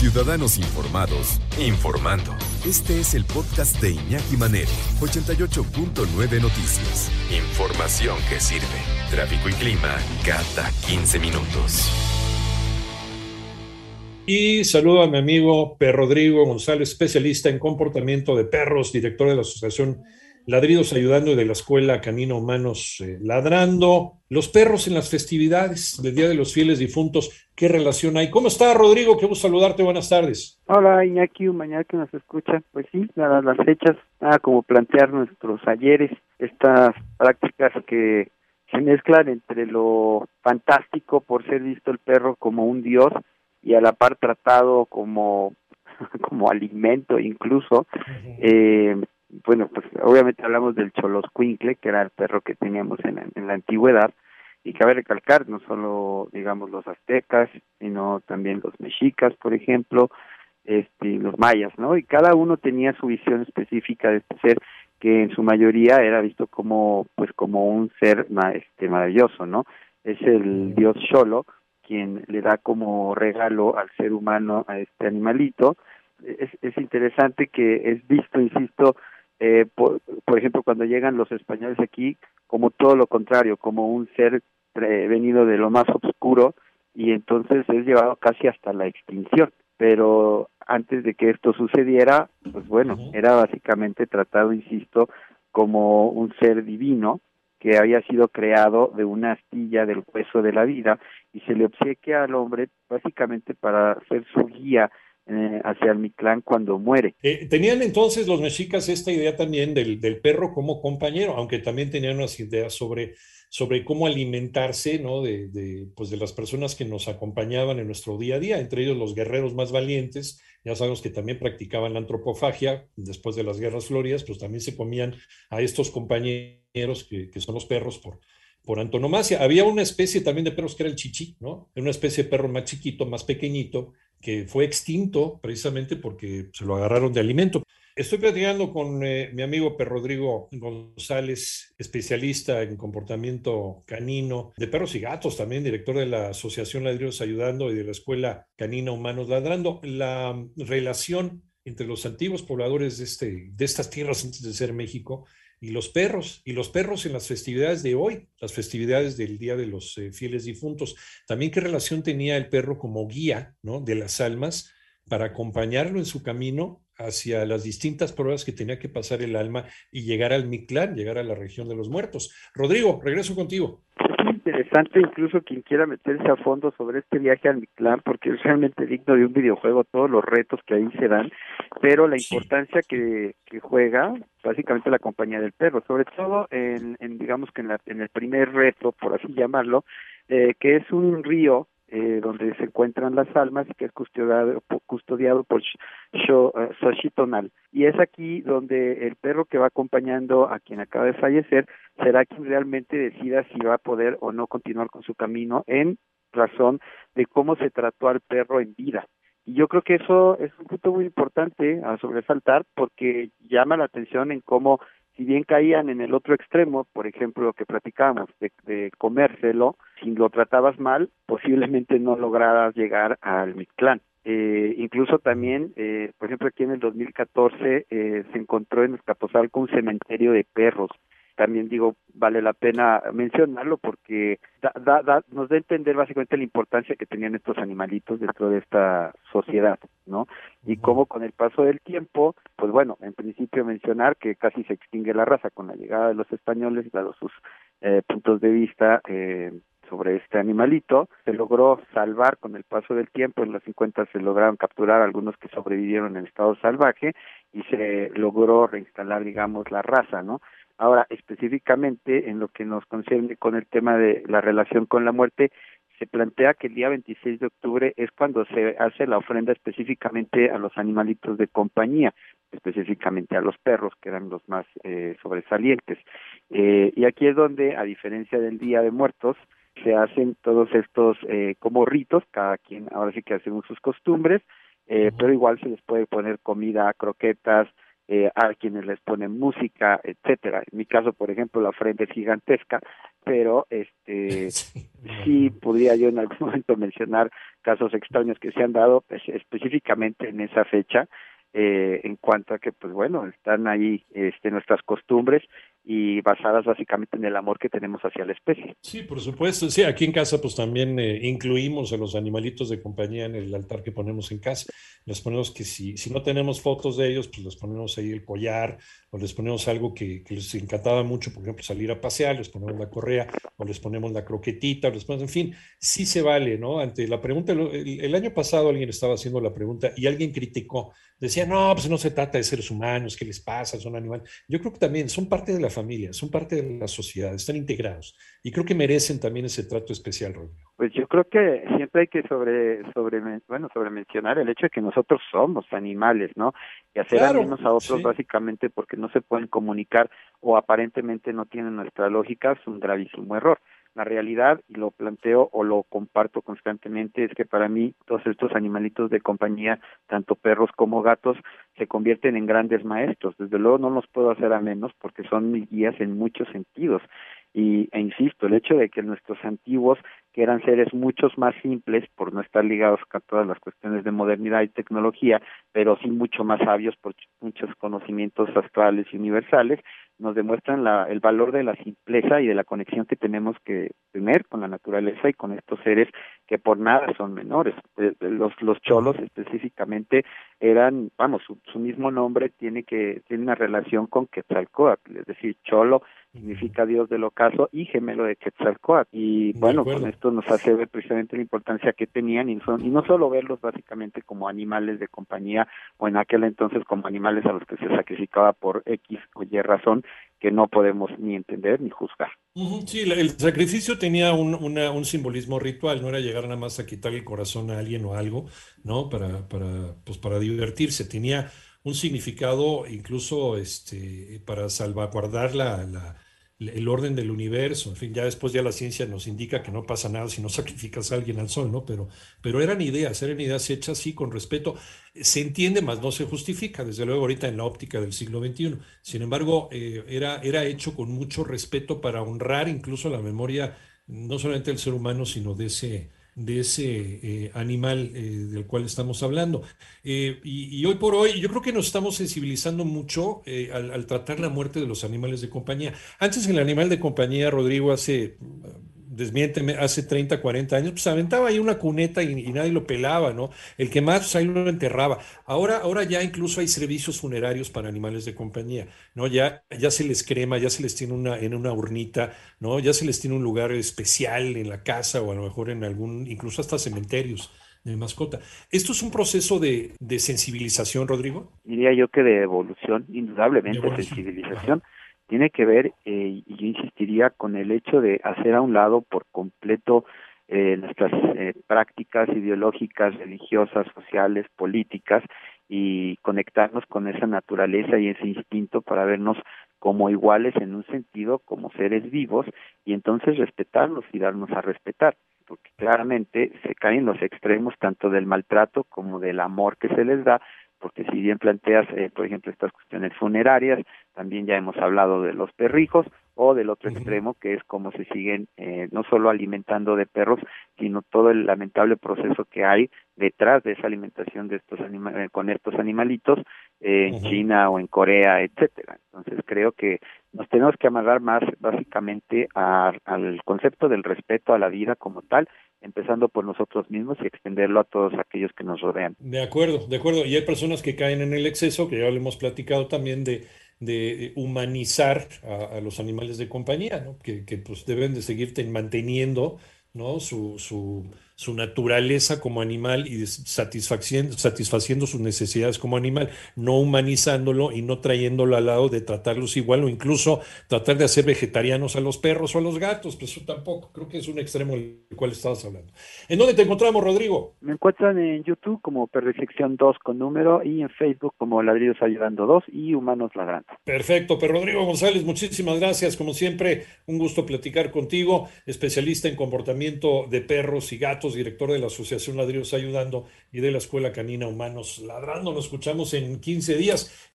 Ciudadanos Informados, informando. Este es el podcast de Iñaki Manero, 88.9 Noticias. Información que sirve. Tráfico y clima cada 15 minutos. Y saludo a mi amigo Per Rodrigo González, especialista en comportamiento de perros, director de la Asociación Ladridos Ayudando y de la Escuela Camino Humanos eh, Ladrando. Los perros en las festividades del Día de los Fieles Difuntos, ¿qué relación hay? ¿Cómo está, Rodrigo? Qué gusto saludarte, buenas tardes. Hola, Iñaki, mañana que nos escucha. Pues sí, nada, las fechas, nada como plantear nuestros ayeres, estas prácticas que se mezclan entre lo fantástico por ser visto el perro como un dios y a la par tratado como como alimento incluso eh, bueno pues obviamente hablamos del choloscuincle que era el perro que teníamos en, en la antigüedad y cabe recalcar no solo digamos los aztecas sino también los mexicas por ejemplo este los mayas no y cada uno tenía su visión específica de este ser que en su mayoría era visto como pues como un ser este maravilloso no es el dios cholo quien le da como regalo al ser humano a este animalito. Es, es interesante que es visto, insisto, eh, por, por ejemplo, cuando llegan los españoles aquí, como todo lo contrario, como un ser venido de lo más oscuro y entonces es llevado casi hasta la extinción. Pero antes de que esto sucediera, pues bueno, era básicamente tratado, insisto, como un ser divino que había sido creado de una astilla del hueso de la vida y se le obsequia al hombre básicamente para ser su guía eh, hacia el Mictlán cuando muere. Eh, tenían entonces los mexicas esta idea también del, del, perro como compañero, aunque también tenían unas ideas sobre, sobre cómo alimentarse ¿no? de, de, pues de las personas que nos acompañaban en nuestro día a día, entre ellos los guerreros más valientes, ya sabemos que también practicaban la antropofagia después de las guerras floridas, pues también se comían a estos compañeros que, que son los perros por, por antonomasia. Había una especie también de perros que era el chichi, ¿no? Una especie de perro más chiquito, más pequeñito, que fue extinto precisamente porque se lo agarraron de alimento. Estoy platicando con eh, mi amigo Per Rodrigo González, especialista en comportamiento canino de perros y gatos, también director de la Asociación Ladridos Ayudando y de la Escuela Canina Humanos Ladrando. La relación entre los antiguos pobladores de, este, de estas tierras antes de ser México y los perros, y los perros en las festividades de hoy, las festividades del Día de los eh, Fieles Difuntos. También qué relación tenía el perro como guía ¿no? de las almas para acompañarlo en su camino hacia las distintas pruebas que tenía que pasar el alma y llegar al Mictlán, llegar a la región de los muertos. Rodrigo, regreso contigo. Es interesante incluso quien quiera meterse a fondo sobre este viaje al Mictlán, porque es realmente digno de un videojuego todos los retos que ahí se dan, pero la importancia que, que juega básicamente la compañía del perro, sobre todo en, en digamos que en, la, en el primer reto, por así llamarlo, eh, que es un río eh, donde se encuentran las almas y que es custodiado, custodiado por Xochitonal. Eh, y es aquí donde el perro que va acompañando a quien acaba de fallecer será quien realmente decida si va a poder o no continuar con su camino en razón de cómo se trató al perro en vida. Y yo creo que eso es un punto muy importante a sobresaltar porque llama la atención en cómo si bien caían en el otro extremo, por ejemplo, lo que platicábamos de, de comérselo, si lo tratabas mal, posiblemente no lograras llegar al Mictlán. Eh, incluso también, eh, por ejemplo, aquí en el 2014 eh, se encontró en Escapozalco un cementerio de perros también digo vale la pena mencionarlo porque da, da, nos da a entender básicamente la importancia que tenían estos animalitos dentro de esta sociedad, ¿no? Y cómo con el paso del tiempo, pues bueno, en principio mencionar que casi se extingue la raza con la llegada de los españoles, dado sus eh, puntos de vista eh, sobre este animalito, se logró salvar con el paso del tiempo, en los 50 se lograron capturar algunos que sobrevivieron en estado salvaje y se logró reinstalar, digamos, la raza, ¿no? Ahora, específicamente en lo que nos concierne con el tema de la relación con la muerte, se plantea que el día 26 de octubre es cuando se hace la ofrenda específicamente a los animalitos de compañía, específicamente a los perros, que eran los más eh, sobresalientes. Eh, y aquí es donde, a diferencia del Día de Muertos, se hacen todos estos eh, como ritos, cada quien ahora sí que hacemos sus costumbres, eh, pero igual se les puede poner comida, croquetas, eh, a quienes les ponen música, etcétera. En mi caso, por ejemplo, la frente es gigantesca, pero este sí podría yo en algún momento mencionar casos extraños que se han dado pues, específicamente en esa fecha eh, en cuanto a que pues bueno están ahí este nuestras costumbres y basadas básicamente en el amor que tenemos hacia la especie. Sí, por supuesto. Sí, aquí en casa pues también eh, incluimos a los animalitos de compañía en el altar que ponemos en casa. Les ponemos que si, si no tenemos fotos de ellos, pues les ponemos ahí el collar o les ponemos algo que, que les encantaba mucho, por ejemplo, salir a pasear, les ponemos la correa o les ponemos la croquetita, o les ponemos, en fin, sí se vale, ¿no? Ante la pregunta, el, el año pasado alguien estaba haciendo la pregunta y alguien criticó, decía, no, pues no se trata de seres humanos, ¿qué les pasa? Son animales. Yo creo que también son parte de la familia, son parte de la sociedad, están integrados y creo que merecen también ese trato especial, Rodrigo. Pues yo creo que siempre hay que sobre, sobre, bueno, sobre mencionar el hecho de que nosotros somos animales, ¿no? Y hacer a unos a otros básicamente porque no se pueden comunicar o aparentemente no tienen nuestra lógica es un gravísimo error. La realidad, y lo planteo o lo comparto constantemente, es que para mí todos estos animalitos de compañía, tanto perros como gatos, se convierten en grandes maestros. Desde luego no los puedo hacer a menos porque son mis guías en muchos sentidos. Y, e insisto, el hecho de que nuestros antiguos, que eran seres muchos más simples, por no estar ligados a todas las cuestiones de modernidad y tecnología, pero sí mucho más sabios por muchos conocimientos astrales y universales, nos demuestran la, el valor de la simpleza y de la conexión que tenemos que tener con la naturaleza y con estos seres que por nada son menores. Eh, eh, los, los cholos específicamente eran, vamos, su, su mismo nombre tiene que tiene una relación con Quetzalcóatl, es decir, cholo significa Dios del ocaso y gemelo de Quetzalcoatl. Y bueno, con esto nos hace ver precisamente la importancia que tenían y, son, y no solo verlos básicamente como animales de compañía o en aquel entonces como animales a los que se sacrificaba por X o Y razón que no podemos ni entender ni juzgar. Sí, el sacrificio tenía un, un simbolismo ritual, no era llegar nada más a quitar el corazón a alguien o algo, ¿no? Para, para, pues para divertirse, tenía un significado incluso este, para salvaguardar la, el orden del universo. En fin, ya después ya la ciencia nos indica que no pasa nada si no sacrificas a alguien al sol, ¿no? Pero, pero eran ideas, eran ideas hechas sí con respeto. Se entiende, más no se justifica, desde luego ahorita en la óptica del siglo XXI. Sin embargo, eh, era, era hecho con mucho respeto para honrar incluso la memoria, no solamente del ser humano, sino de ese de ese eh, animal eh, del cual estamos hablando. Eh, y, hoy por hoy yo creo que nos estamos sensibilizando mucho al, al, tratar la muerte de los animales de compañía. Antes el animal de compañía, Rodrigo, hace desmiénteme, hace 30, 40 años, pues aventaba ahí una cuneta y, nadie lo pelaba, ¿no? El que más, pues ahí lo enterraba. Ahora, ahora ya incluso hay servicios funerarios para animales de compañía, ¿no? Ya, ya se les crema, ya se les tiene una, en una urnita, ¿no? Ya se les tiene un lugar especial en la casa o a lo mejor en algún, incluso hasta cementerios de mascota. ¿Esto es un proceso de, sensibilización, Rodrigo? Diría yo que de evolución, indudablemente sensibilización tiene que ver, eh, y yo insistiría, con el hecho de hacer a un lado por completo eh, nuestras eh, prácticas ideológicas, religiosas, sociales, políticas y conectarnos con esa naturaleza y ese instinto para vernos como iguales en un sentido, como seres vivos, y entonces respetarlos y darnos a respetar, porque claramente se caen los extremos tanto del maltrato como del amor que se les da, porque si bien planteas, eh, por ejemplo, estas cuestiones funerarias, también ya hemos hablado de los perrijos o del otro extremo, que es cómo se siguen eh, no solo alimentando de perros, sino todo el lamentable proceso que hay detrás de esa alimentación de estos eh, con estos animalitos en China o en Corea, etcétera. Entonces creo que nos tenemos que amarrar más básicamente al concepto del respeto a la vida como tal empezando por nosotros mismos y extenderlo a todos aquellos que nos rodean. De acuerdo, de acuerdo. Y hay personas que caen en el exceso, que ya lo hemos platicado también, de, de humanizar a, los animales de compañía, ¿no? que, que pues deben de seguirte manteniendo ¿no? su, su su naturaleza como animal y satisfaciendo, satisfaciendo sus necesidades como animal, no humanizándolo y no trayéndolo al lado de tratarlos igual o incluso tratar de hacer vegetarianos a los perros o a los gatos, pues eso tampoco, creo que es un extremo del cual estabas hablando. ¿En dónde te encontramos, Rodrigo? Me encuentran en YouTube como Perfección 2 con número y en Facebook como Ladrillos Ayudando 2 y Humanos Ladrando. Perfecto, pero Rodrigo González, muchísimas gracias, como siempre, un gusto platicar contigo, especialista en comportamiento de perros y gatos director de la Asociación Ladrillos Ayudando y de la Escuela Canina Humanos Ladrando. Nos escuchamos en 15 días.